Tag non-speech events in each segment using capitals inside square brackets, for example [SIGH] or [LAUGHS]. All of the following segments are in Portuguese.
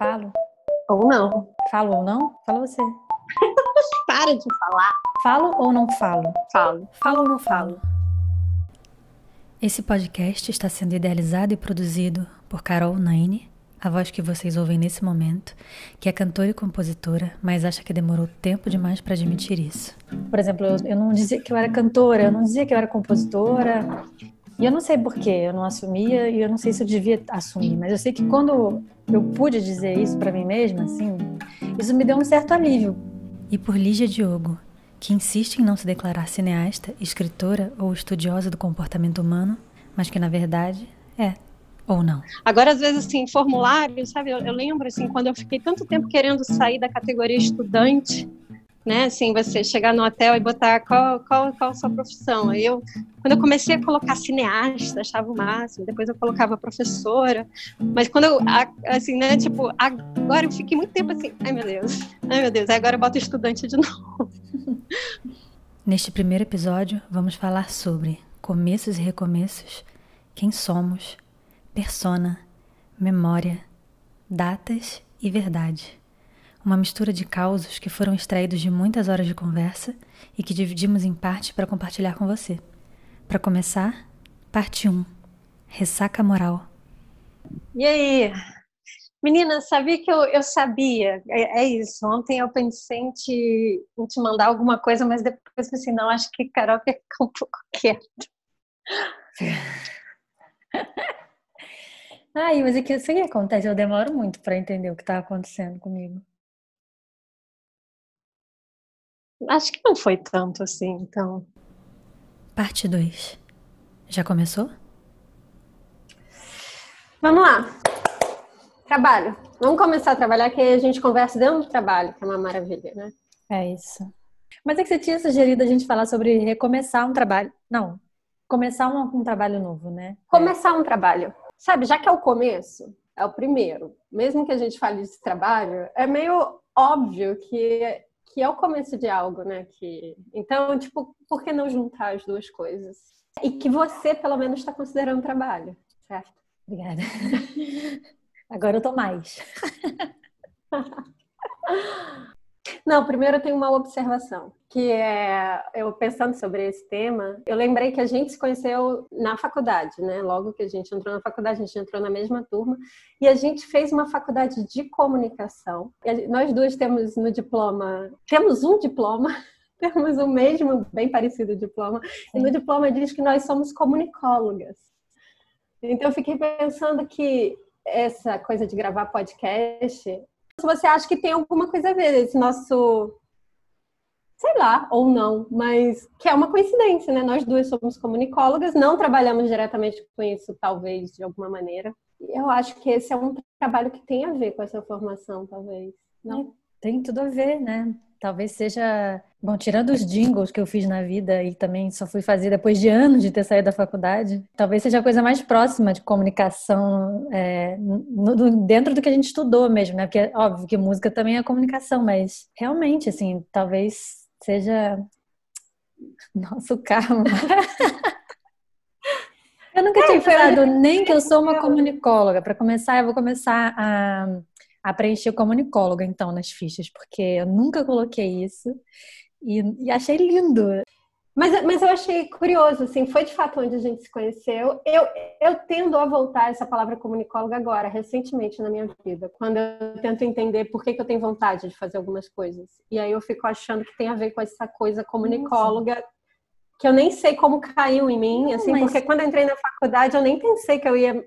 Falo. Ou não. Falo ou não? Fala você. [LAUGHS] Para de falar. Falo ou não falo? Falo. Falo ou não falo? Esse podcast está sendo idealizado e produzido por Carol Naine, a voz que vocês ouvem nesse momento, que é cantora e compositora, mas acha que demorou tempo demais para admitir isso. Por exemplo, eu, eu não dizia que eu era cantora, eu não dizia que eu era compositora, e eu não sei porquê, eu não assumia e eu não sei se eu devia assumir, mas eu sei que quando eu pude dizer isso para mim mesma, assim, isso me deu um certo alívio. E por Lígia Diogo, que insiste em não se declarar cineasta, escritora ou estudiosa do comportamento humano, mas que na verdade é ou não. Agora, às vezes, assim, formulário, sabe? Eu, eu lembro, assim, quando eu fiquei tanto tempo querendo sair da categoria estudante, né? Assim, você chegar no hotel e botar qual, qual, qual a sua profissão. Eu, quando eu comecei a colocar cineasta, achava o máximo. Depois eu colocava professora. Mas quando eu, assim, né? Tipo, agora eu fiquei muito tempo assim, ai meu Deus, ai meu Deus. Aí agora eu boto estudante de [LAUGHS] novo. Neste primeiro episódio, vamos falar sobre começos e recomeços, quem somos, persona, memória, datas e verdade uma mistura de causos que foram extraídos de muitas horas de conversa e que dividimos em partes para compartilhar com você. Para começar, parte 1: Ressaca Moral. E aí? Menina, sabia que eu, eu sabia? É, é, isso. Ontem eu pensei em te, em te mandar alguma coisa, mas depois pensei assim: não, acho que Carol quer ficar um pouco quieta. [LAUGHS] Ai, mas é que isso que acontece, eu demoro muito para entender o que está acontecendo comigo. Acho que não foi tanto assim, então. Parte 2. Já começou? Vamos lá. Trabalho. Vamos começar a trabalhar, que a gente conversa dentro do trabalho, que é uma maravilha, né? É isso. Mas é que você tinha sugerido a gente falar sobre recomeçar um trabalho. Não, começar um, um trabalho novo, né? Começar é. um trabalho. Sabe, já que é o começo, é o primeiro. Mesmo que a gente fale de trabalho, é meio óbvio que que é o começo de algo, né? Que... Então, tipo, por que não juntar as duas coisas? E que você, pelo menos, está considerando trabalho, certo? Obrigada. [LAUGHS] Agora eu tô mais. [LAUGHS] Não, primeiro eu tenho uma observação, que é, eu pensando sobre esse tema, eu lembrei que a gente se conheceu na faculdade, né? Logo que a gente entrou na faculdade, a gente entrou na mesma turma, e a gente fez uma faculdade de comunicação. nós duas temos no diploma, temos um diploma, [LAUGHS] temos o mesmo, bem parecido diploma, Sim. e no diploma diz que nós somos comunicólogas. Então eu fiquei pensando que essa coisa de gravar podcast você acha que tem alguma coisa a ver esse nosso sei lá, ou não, mas que é uma coincidência, né? Nós duas somos comunicólogas, não trabalhamos diretamente com isso, talvez, de alguma maneira. Eu acho que esse é um trabalho que tem a ver com essa formação, talvez. Não? É, tem tudo a ver, né? Talvez seja. Bom, tirando os jingles que eu fiz na vida e também só fui fazer depois de anos de ter saído da faculdade, talvez seja a coisa mais próxima de comunicação é, no, dentro do que a gente estudou mesmo, né? Porque é óbvio que música também é comunicação, mas realmente, assim, talvez seja nosso [LAUGHS] karma. eu nunca é, tinha pensado nem que eu sou uma comunicóloga. Para começar, eu vou começar a a preencher como comunicóloga, então, nas fichas, porque eu nunca coloquei isso e, e, achei lindo. Mas, mas eu achei curioso, assim, foi de fato onde a gente se conheceu. Eu, eu tendo a voltar essa palavra comunicóloga agora, recentemente na minha vida, quando eu tento entender por que, que eu tenho vontade de fazer algumas coisas. E aí eu fico achando que tem a ver com essa coisa comunicóloga, Nossa. que eu nem sei como caiu em mim, assim, mas... porque quando eu entrei na faculdade eu nem pensei que eu ia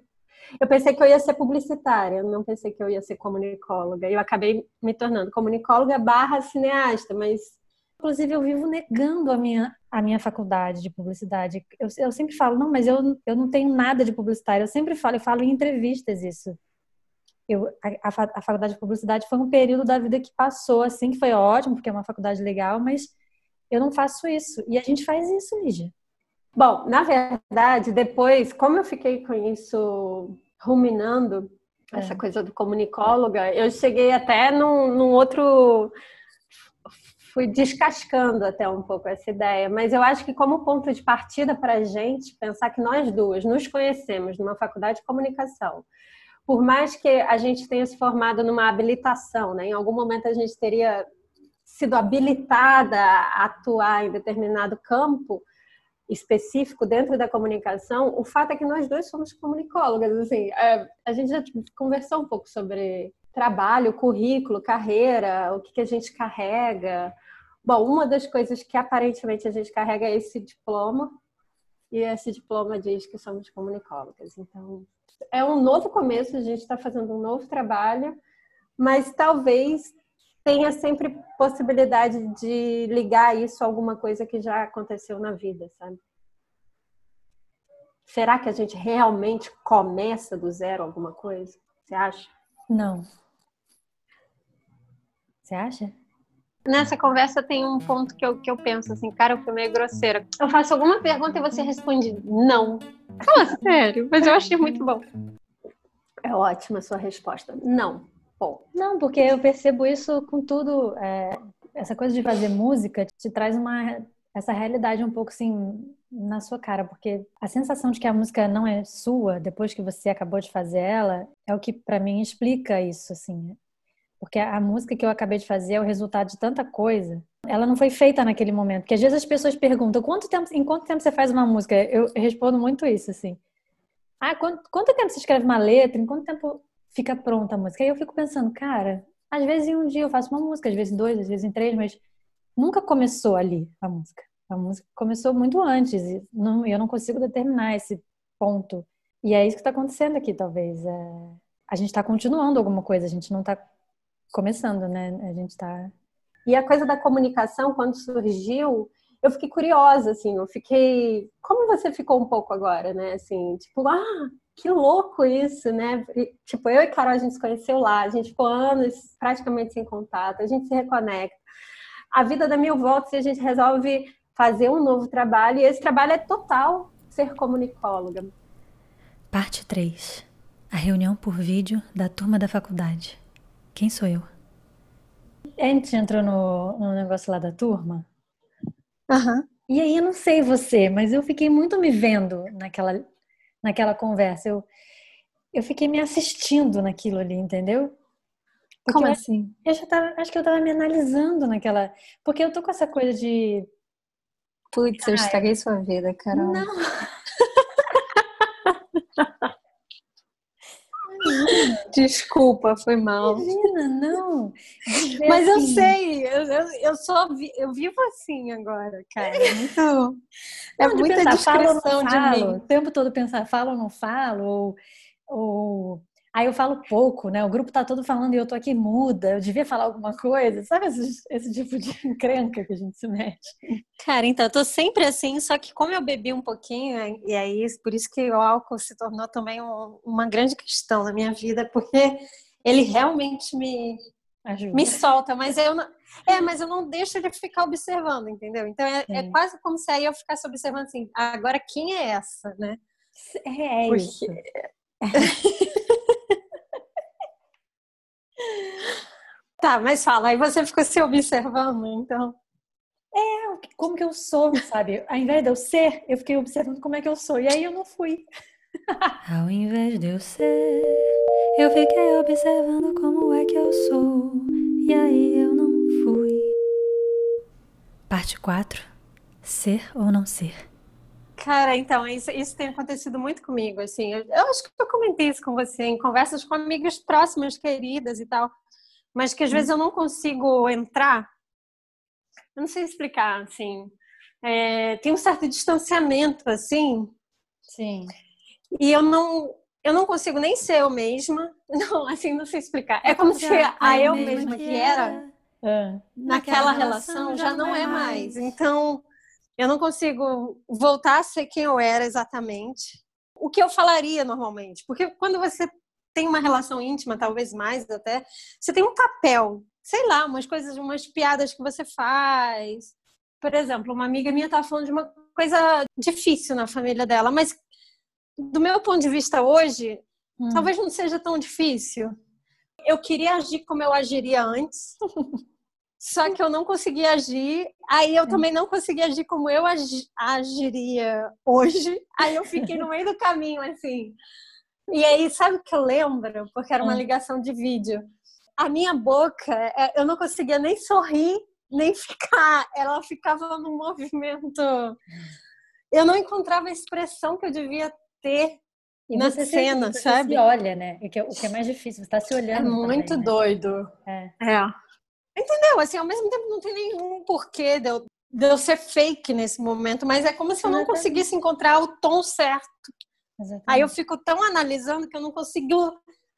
eu pensei que eu ia ser publicitária, não pensei que eu ia ser comunicóloga. Eu acabei me tornando comunicóloga barra cineasta, mas inclusive eu vivo negando a minha, a minha faculdade de publicidade. Eu, eu sempre falo, não, mas eu, eu não tenho nada de publicitário. Eu sempre falo, eu falo em entrevistas isso. Eu, a, a, faculdade de publicidade foi um período da vida que passou assim, que foi ótimo, porque é uma faculdade legal, mas eu não faço isso. E a gente faz isso, Lígia. Bom, na verdade, depois, como eu fiquei com isso ruminando, é. essa coisa do comunicóloga, eu cheguei até num, num outro. Fui descascando até um pouco essa ideia, mas eu acho que, como ponto de partida para a gente, pensar que nós duas nos conhecemos numa faculdade de comunicação, por mais que a gente tenha se formado numa habilitação, né? Em algum momento a gente teria sido habilitada a atuar em determinado campo específico dentro da comunicação, o fato é que nós dois somos comunicólogas. Assim, é, a gente já conversou um pouco sobre trabalho, currículo, carreira, o que, que a gente carrega. Bom, uma das coisas que aparentemente a gente carrega é esse diploma, e esse diploma diz que somos comunicólogas. Então, é um novo começo, a gente está fazendo um novo trabalho, mas talvez tenha sempre possibilidade de ligar isso a alguma coisa que já aconteceu na vida, sabe? Será que a gente realmente começa do zero alguma coisa? Você acha? Não. Você acha? Nessa conversa tem um ponto que eu, que eu penso assim, cara, eu fui meio grosseira. Eu faço alguma pergunta e você responde não. Fala sério, mas eu achei muito bom. É ótima a sua resposta. Não. Não, porque eu percebo isso com tudo. É, essa coisa de fazer música te traz uma essa realidade um pouco assim na sua cara, porque a sensação de que a música não é sua depois que você acabou de fazer ela é o que para mim explica isso assim. Porque a música que eu acabei de fazer é o resultado de tanta coisa. Ela não foi feita naquele momento. Porque às vezes as pessoas perguntam: quanto tempo, em quanto tempo você faz uma música? Eu respondo muito isso, assim. Ah, quanto, quanto tempo você escreve uma letra? Em quanto tempo fica pronta a música? Aí eu fico pensando, cara, às vezes em um dia eu faço uma música, às vezes em dois, às vezes em três, mas nunca começou ali a música. A música começou muito antes e não, eu não consigo determinar esse ponto. E é isso que está acontecendo aqui, talvez. É, a gente está continuando alguma coisa, a gente não está começando, né? A gente está. E a coisa da comunicação, quando surgiu, eu fiquei curiosa, assim, eu fiquei. Como você ficou um pouco agora, né? Assim, tipo, ah, que louco isso, né? E, tipo, eu e Carol, a gente se conheceu lá, a gente ficou anos praticamente sem contato, a gente se reconecta. A vida dá mil voltas e a gente resolve fazer um novo trabalho, e esse trabalho é total ser comunicóloga. Parte 3. A reunião por vídeo da turma da faculdade. Quem sou eu? A gente entrou no, no negócio lá da turma. Uhum. E aí, eu não sei você, mas eu fiquei muito me vendo naquela, naquela conversa. Eu, eu fiquei me assistindo naquilo ali, entendeu? Porque Como assim? Eu já tava, acho que eu tava me analisando naquela. Porque eu tô com essa coisa de. Putz, eu estraguei sua vida, Carol. Não. [LAUGHS] [LAUGHS] Desculpa, foi mal. Imagina, não. Mas assim. eu sei, eu, eu, eu só vi, eu vivo assim agora, cara. É muito. [LAUGHS] É muita pensar, descrição de mim. O tempo todo pensar, falo ou não falo, ou, ou Aí eu falo pouco, né? O grupo tá todo falando e eu tô aqui muda, eu devia falar alguma coisa. Sabe esse, esse tipo de [LAUGHS] encrenca que a gente se mete? Cara, então, eu tô sempre assim, só que como eu bebi um pouquinho, e aí por isso que o álcool se tornou também um, uma grande questão na minha vida, [LAUGHS] porque ele realmente me, Ajuda. me solta, mas eu não. É, mas eu não deixo de ficar observando, entendeu? Então é, é quase como se aí eu ficasse observando assim, agora quem é essa, né? É, é porque... isso. [LAUGHS] Tá, mas fala, aí você ficou se observando, então. É, como que eu sou, sabe? Ao invés de eu ser, eu fiquei observando como é que eu sou. E aí eu não fui. Ao invés de eu ser, eu fiquei observando como é que eu sou. E aí eu não fui. Parte 4. Ser ou não ser. Cara, então, isso, isso tem acontecido muito comigo, assim. Eu, eu acho que eu comentei isso com você em conversas com amigas próximas, queridas e tal mas que às vezes eu não consigo entrar. Eu não sei explicar, assim. É, tem um certo distanciamento, assim. Sim. E eu não, eu não consigo nem ser eu mesma. [LAUGHS] Não, assim, não sei explicar. É como se a eu mesma que era é. naquela relação já não é mais. Então, eu não consigo voltar a ser quem eu era exatamente. O que eu falaria normalmente. Porque quando você tem uma relação íntima, talvez mais até, você tem um papel, sei lá, umas coisas, umas piadas que você faz. Por exemplo, uma amiga minha estava falando de uma coisa difícil na família dela, mas do meu ponto de vista hoje, hum. talvez não seja tão difícil. Eu queria agir como eu agiria antes, [LAUGHS] só que eu não conseguia agir. Aí eu também não conseguia agir como eu agiria hoje. Aí eu fiquei no meio do caminho, assim. E aí, sabe o que eu lembro? Porque era uma hum. ligação de vídeo. A minha boca, é, eu não conseguia nem sorrir, nem [LAUGHS] ficar. Ela ficava no movimento. Eu não encontrava a expressão que eu devia ter e na cena, se, sabe? Você se olha, né? O que, é, é mais difícil, você tá se olhando. É muito também, né? doido. É. é. Entendeu? Assim, ao mesmo tempo não tem nenhum porquê de eu, de eu ser fake nesse momento, mas é como se eu não conseguisse encontrar o tom certo. Exatamente. Aí eu fico tão analisando que eu não consigo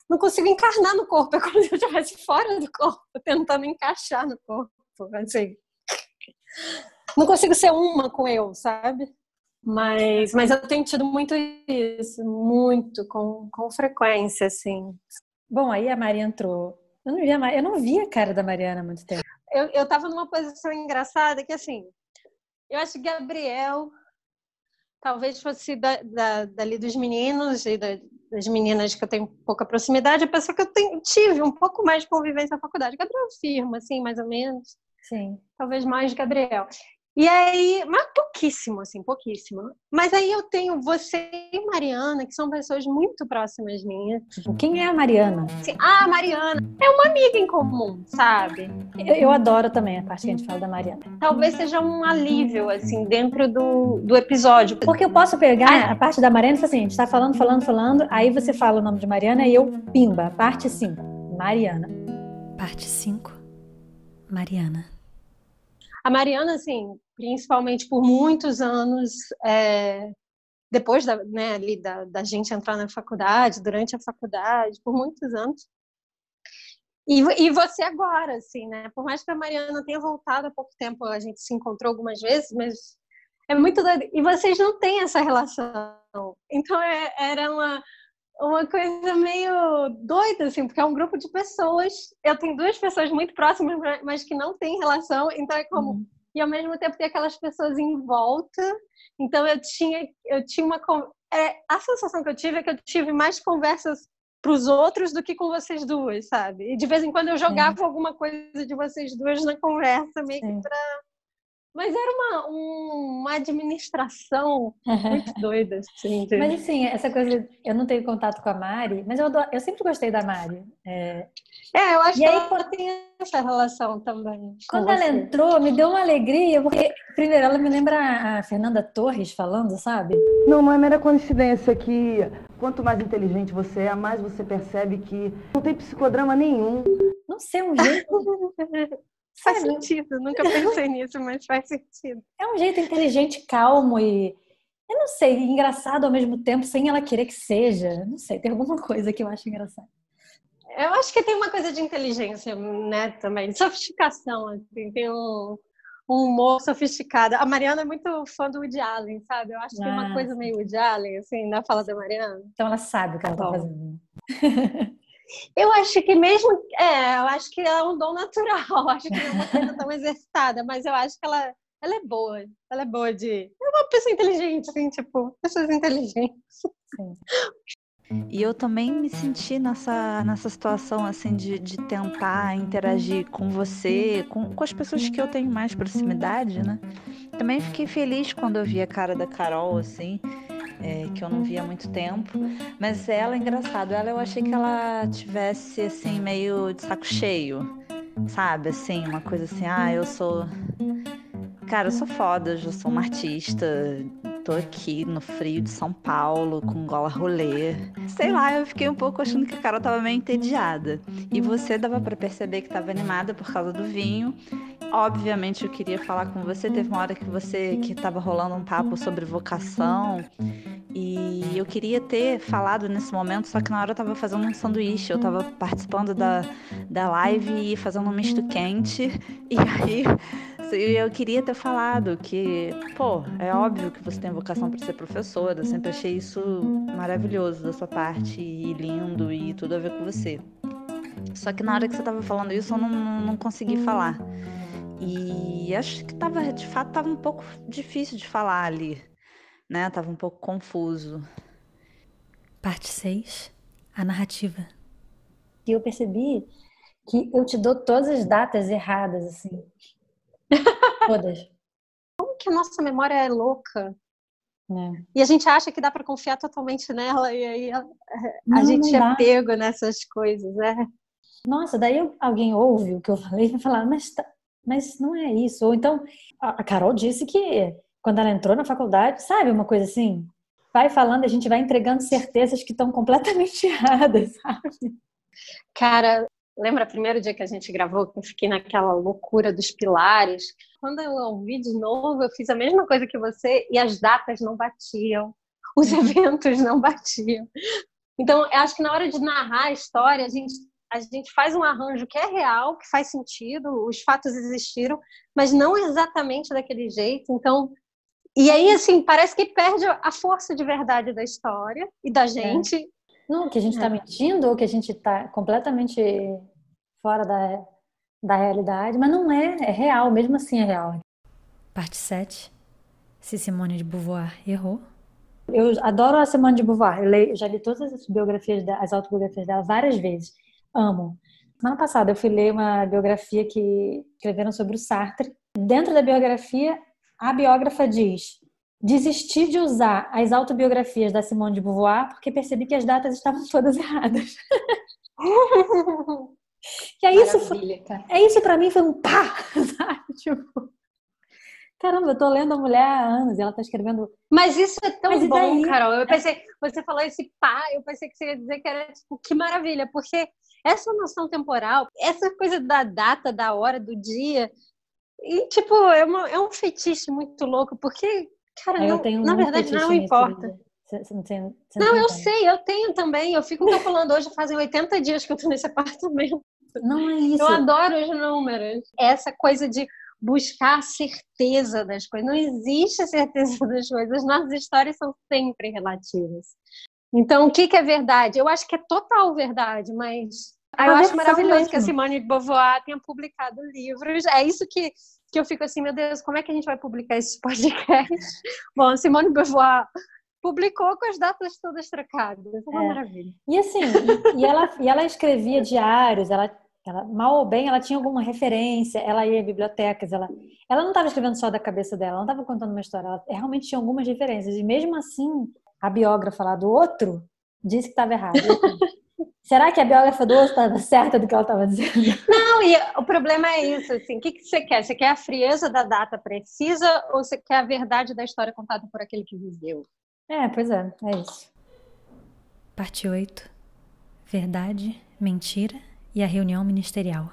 não consigo encarnar no corpo, é como se eu estivesse fora do corpo, tentando encaixar no corpo, assim. Não consigo ser uma com eu, sabe? Mas, mas eu tenho tido muito isso, muito, com, com frequência, assim. Bom, aí a Maria entrou. Eu não, via, eu não vi a cara da Mariana há muito tempo. Eu, eu tava numa posição engraçada que, assim, eu acho que Gabriel talvez fosse da, da, dali dos meninos e da, das meninas que eu tenho pouca proximidade, a pessoa que eu tenho, tive um pouco mais de convivência na faculdade. Gabriel firma, assim, mais ou menos. Sim. Talvez mais Gabriel. E aí, mas pouquíssimo, assim, pouquíssimo. Mas aí eu tenho você e Mariana, que são pessoas muito próximas minhas. Quem é a Mariana? Assim, ah, a Mariana é uma amiga em comum, sabe? Eu, eu, adoro também a parte que a gente fala da Mariana. Talvez seja um alívio, assim, dentro do, do episódio. Porque eu posso pegar ah, a parte da Mariana e assim, a gente tá falando, falando, falando, aí você fala o nome de Mariana e eu, pimba, parte 5, Mariana. Parte 5, Mariana. A Mariana, assim, principalmente por muitos anos, é, depois da, né, ali da, da gente entrar na faculdade, durante a faculdade, por muitos anos. E, e você agora, assim, né? Por mais que a Mariana tenha voltado há pouco tempo, a gente se encontrou algumas vezes, mas é muito doido. E vocês não têm essa relação. Então é, era uma, uma coisa meio doida, assim, porque é um grupo de pessoas. Eu tenho duas pessoas muito próximas, mas que não têm relação, então é como. Uhum. E ao mesmo tempo tem aquelas pessoas em volta. Então eu tinha, eu tinha uma. É, a sensação que eu tive é que eu tive mais conversas para os outros do que com vocês duas, sabe? E de vez em quando eu jogava Sim. alguma coisa de vocês duas na conversa, meio Sim. que para mas era uma, uma administração muito doida, assim. Mas assim, essa coisa, eu não tenho contato com a Mari, mas eu, adoro, eu sempre gostei da Mari. É, é eu acho e que aí, ela tem essa relação também. Quando ela entrou, me deu uma alegria, porque, primeiro, ela me lembra a Fernanda Torres falando, sabe? Não, não é mera coincidência que quanto mais inteligente você é, mais você percebe que não tem psicodrama nenhum. Não sei, um jeito. [LAUGHS] Faz sentido, nunca pensei nisso, mas faz sentido. É um jeito inteligente, calmo e, eu não sei, engraçado ao mesmo tempo, sem ela querer que seja. Não sei, tem alguma coisa que eu acho engraçada. Eu acho que tem uma coisa de inteligência, né, também, de sofisticação, assim, tem um, um humor sofisticado. A Mariana é muito fã do Woody Allen, sabe? Eu acho que ah, tem uma coisa meio Woody Allen, assim, na fala da Mariana. Então ela sabe o que ela tá, tá fazendo. [LAUGHS] Eu acho que mesmo, é, eu acho que é um dom natural, [LAUGHS] acho que não é uma coisa tão exercitada, mas eu acho que ela, ela é boa, ela é boa de, é uma pessoa inteligente, assim, tipo, pessoas inteligentes. E eu também me senti nessa, nessa situação, assim, de, de tentar interagir com você, com, com as pessoas que eu tenho mais proximidade, né? Também fiquei feliz quando eu vi a cara da Carol, assim, é, que eu não via há muito tempo. Mas ela, engraçado, ela eu achei que ela tivesse assim meio de saco cheio, sabe? Assim, uma coisa assim, ah, eu sou. Cara, eu sou foda, eu já sou uma artista, tô aqui no frio de São Paulo, com gola rolê. Sei lá, eu fiquei um pouco achando que a Carol tava meio entediada. E você dava para perceber que tava animada por causa do vinho. Obviamente eu queria falar com você. Teve uma hora que você que tava rolando um papo sobre vocação. E eu queria ter falado nesse momento, só que na hora eu tava fazendo um sanduíche, eu tava participando da, da live e fazendo um misto quente. [LAUGHS] E aí eu queria ter falado que, pô, é óbvio que você tem vocação para ser professora, eu sempre achei isso maravilhoso da sua parte e lindo e tudo a ver com você. Só que na hora que você tava falando isso, eu não, não consegui falar. E acho que tava, de fato, tava um pouco difícil de falar ali, né? Tava um pouco confuso. Parte 6, a narrativa. E eu percebi que eu te dou todas as datas erradas, assim. [LAUGHS] Todas. Como que a nossa memória é louca? É. E a gente acha que dá para confiar totalmente nela, e aí a, não, a gente é pego nessas coisas, né? Nossa, daí alguém ouve o que eu falei e vai falar, mas, tá, mas não é isso. Ou então, a Carol disse que quando ela entrou na faculdade, sabe, uma coisa assim, vai falando, a gente vai entregando certezas que estão completamente [LAUGHS] erradas, sabe? Cara, lembra o primeiro dia que a gente gravou, que eu fiquei naquela loucura dos pilares? Quando eu ouvi de novo, eu fiz a mesma coisa que você e as datas não batiam, os [LAUGHS] eventos não batiam. Então, eu acho que na hora de narrar a história, a gente a gente faz um arranjo que é real, que faz sentido, os fatos existiram, mas não exatamente daquele jeito. Então, e aí, assim, parece que perde a força de verdade da história e da é. gente. É. Não, que a gente está é. mentindo ou que a gente está completamente fora da, da realidade, mas não é, é real, mesmo assim é real. Parte 7. Se Simone de Beauvoir errou. Eu adoro a Simone de Beauvoir. Eu leio, já li todas as biografias, as autobiografias dela várias vezes. Amo. Semana passada eu fui ler uma biografia que escreveram sobre o Sartre. Dentro da biografia, a biógrafa diz: desisti de usar as autobiografias da Simone de Beauvoir porque percebi que as datas estavam todas erradas. [LAUGHS] [LAUGHS] e aí isso foi, é isso para mim foi um pá, [LAUGHS] sabe? Tipo, caramba, eu tô lendo a mulher há anos e ela tá escrevendo. Mas isso é tão Mas bom, Carol. Eu pensei, você falou esse pá, eu pensei que você ia dizer que era tipo, que maravilha, porque essa noção temporal, essa coisa da data, da hora, do dia, e tipo, é, uma, é um fetiche muito louco, porque, cara, não, na verdade não importa. Você, você não, tem, você não, não eu sei, eu tenho também. Eu fico calculando hoje, fazem 80 dias que eu tô nesse [LAUGHS] apartamento. Não é isso. Eu adoro os números. Essa coisa de buscar a certeza das coisas. Não existe a certeza [LAUGHS] das coisas. Nossas histórias são sempre relativas. Então, o que, que é verdade? Eu acho que é total verdade, mas ah, eu acho maravilhoso mesmo. que a Simone de Beauvoir tenha publicado livros. É isso que, que eu fico assim, meu Deus, como é que a gente vai publicar esse podcast? [LAUGHS] Bom, a Simone de Beauvoir publicou com as datas todas trocadas. É uma é. maravilha. E assim, e, e, ela, e ela escrevia diários, ela, ela, mal ou bem, ela tinha alguma referência, ela ia em bibliotecas, ela, ela não estava escrevendo só da cabeça dela, ela não estava contando uma história, ela realmente tinha algumas referências. E mesmo assim, a biógrafa lá do outro disse que estava errado. [LAUGHS] Será que a biógrafa do outro estava certa do que ela estava dizendo? Não, e o problema é isso, assim, o que, que você quer? Você quer a frieza da data precisa ou você quer a verdade da história contada por aquele que viveu? É, pois é, é isso. Parte 8. Verdade, mentira e a reunião ministerial.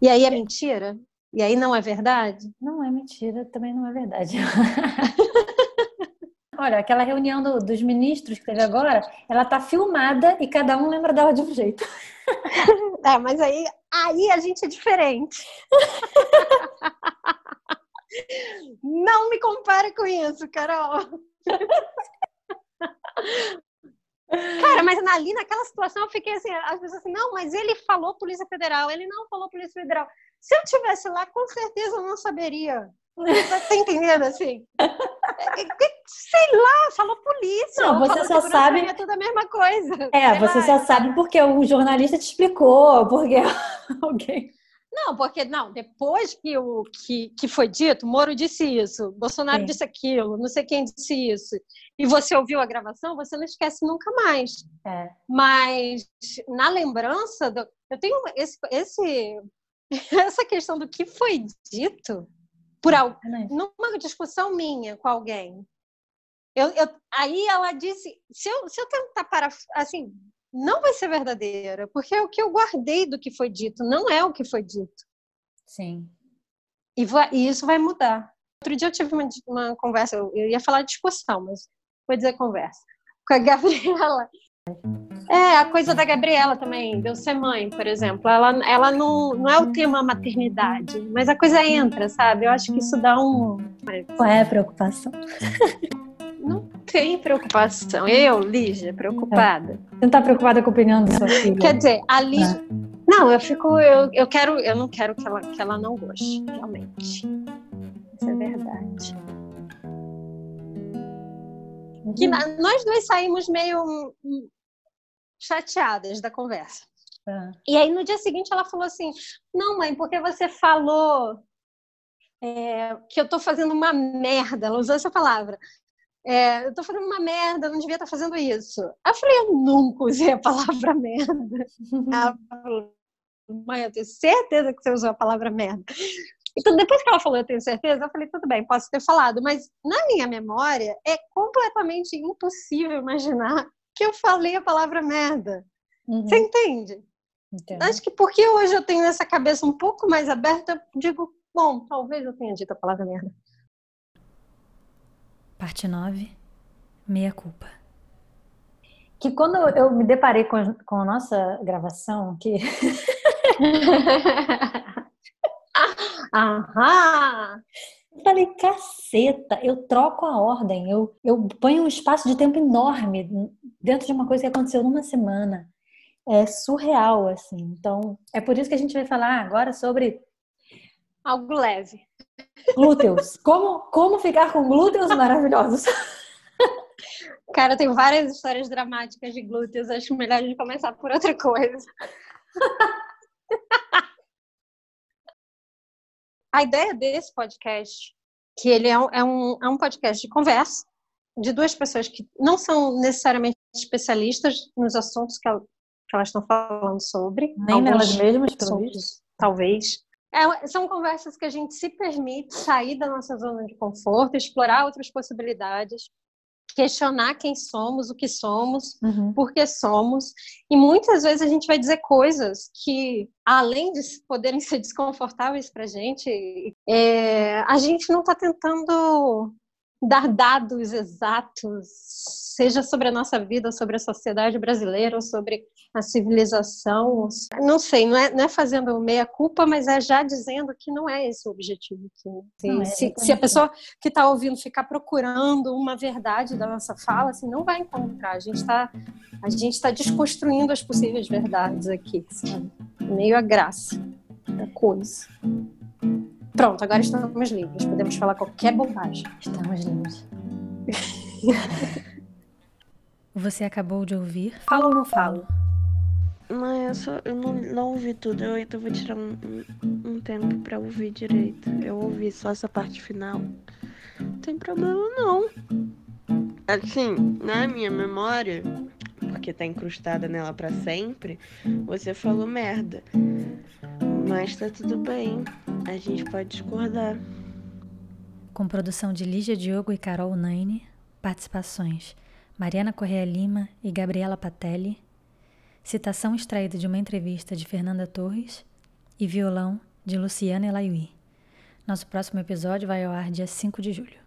E aí é mentira? E aí não é verdade? Não é mentira, também não é verdade. [LAUGHS] Olha, aquela reunião do, dos ministros que teve agora, ela tá filmada e cada um lembra dela de um jeito. [LAUGHS] É, mas aí, aí a gente é diferente. [LAUGHS] Não me compare com isso, Carol. Cara, mas ali naquela situação eu fiquei assim, as pessoas assim, não, mas ele falou Polícia Federal, ele não falou Polícia Federal. Se eu tivesse lá, com certeza eu não saberia. Tá entendendo assim? É, é, sei lá, falou polícia. Não, você só sabe. É tudo a mesma coisa. É, você lá. só sabe porque o jornalista te explicou, porque [LAUGHS] alguém. Não, porque não, depois que o que, que foi dito, Moro disse isso, Bolsonaro Sim. disse aquilo, não sei quem disse isso, e você ouviu a gravação, você não esquece nunca mais. É. Mas na lembrança, do, eu tenho esse, esse, [LAUGHS] essa questão do que foi dito por algo, numa discussão minha com alguém. Eu, eu, aí ela disse, se eu, se eu tentar para assim, não vai ser verdadeira, porque é o que eu guardei do que foi dito, não é o que foi dito. Sim. E, vai, e isso vai mudar. Outro dia eu tive uma, uma conversa, eu, eu ia falar de discussão, mas vou dizer conversa, com a [LAUGHS] Gabriela. É, a coisa da Gabriela também, de eu ser mãe, por exemplo. Ela, ela não, não é o tema maternidade, mas a coisa entra, sabe? Eu acho que isso dá um. Qual é a preocupação? [LAUGHS] Não tem preocupação. Eu, Lígia, preocupada. Você não está preocupada com a opinião da sua filha? Quer dizer, a Lígia. Não, não eu fico. Eu, eu quero. Eu não quero que ela, que ela não goste, realmente. Isso é verdade que nós dois saímos meio chateadas da conversa. É. E aí no dia seguinte ela falou assim: Não, mãe, porque você falou é, que eu tô fazendo uma merda. Ela usou essa palavra. é, eu tô fazendo uma merda, não devia estar fazendo isso. Aí eu falei, eu nunca usei a palavra [LAUGHS] merda. Ela falou, mãe, eu tenho certeza que você usou a palavra merda. Então, depois que ela falou, eu tenho certeza, eu falei, tudo bem, posso ter falado, mas na minha memória é completamente impossível imaginar que eu falei a palavra merda. Uhum. Você entende? Entendo. Acho que porque hoje eu tenho essa cabeça um pouco mais aberta, eu digo, bom, talvez eu tenha dito a palavra merda. Parte 9, meia culpa. Que quando eu me deparei com, com a nossa gravação, que [LAUGHS] [LAUGHS] Aham! Eu falei, caceta, eu troco a ordem, eu, eu ponho um espaço de tempo enorme dentro de uma coisa que aconteceu numa semana. É surreal, assim. Então, é por isso que a gente vai falar agora sobre. Algo leve. Glúteos. Como, como ficar com glúteos maravilhosos. Cara, eu tenho várias histórias dramáticas de glúteos. Acho melhor a gente começar por outra coisa. [LAUGHS] A ideia desse podcast, que ele é um, é um, é um podcast de conversa de duas pessoas que não são necessariamente especialistas nos assuntos que, ela, que elas estão falando sobre. Nem nelas mesmas, pelo visto. Talvez. É, são conversas que a gente se permite sair da nossa zona de conforto, explorar outras possibilidades, questionar quem somos, o que somos, uhum. por que somos. E muitas vezes a gente vai dizer coisas que, além de poderem [LAUGHS] ser desconfortáveis para a gente, é, a gente não está tentando dar dados exatos, seja sobre a nossa vida, sobre a sociedade brasileira, ou sobre a civilização. Não sei, não é, não é fazendo meia-culpa, mas é já dizendo que não é esse o objetivo. Assim, é, se, se, a pessoa que está ouvindo ficar procurando uma verdade da nossa fala, assim, não vai encontrar. A gente está a gente está desconstruindo as possíveis verdades aqui, sabe? Meio a graça da coisa. Pronto, agora estamos livres. Podemos falar qualquer bobagem. Estamos livres. [LAUGHS] Você acabou de ouvir Falo ou não falo? Não, eu, só, eu não, não ouvi tudo. Eu ainda vou tirar um, um, tempo pra ouvir direito. Eu ouvi só essa parte final. Não tem problema, não. Assim, na minha memória, porque tá incrustada nela para sempre, você falou merda. Mas tá tudo bem. A gente pode discordar. Com produção de Lígia Diogo e Carol Naine, participações Mariana Correa Lima e Gabriela Patelli, citação extraída de uma entrevista de Fernanda Torres e violão de Luciana Elaiui. Nosso próximo episódio vai ao ar dia 5 de julho.